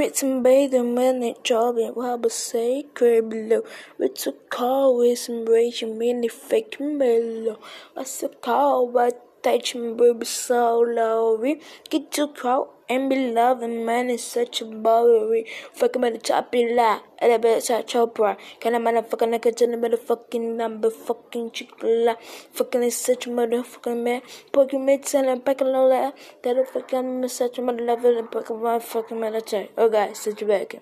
and bathe the minute job what was sacred below. With a call with some raging mini fake mellow. What's a call? What touch me baby so low? Get to call and be loving man is such a bowery. Fucking top of la, such Chopra. Can a motherfucking like a motherfucking number fucking chickla. Fucking is such a motherfucking man. Mates and a pack of lola. That a fucking such a mother level and my fucking military. Oh guys, such a bacon.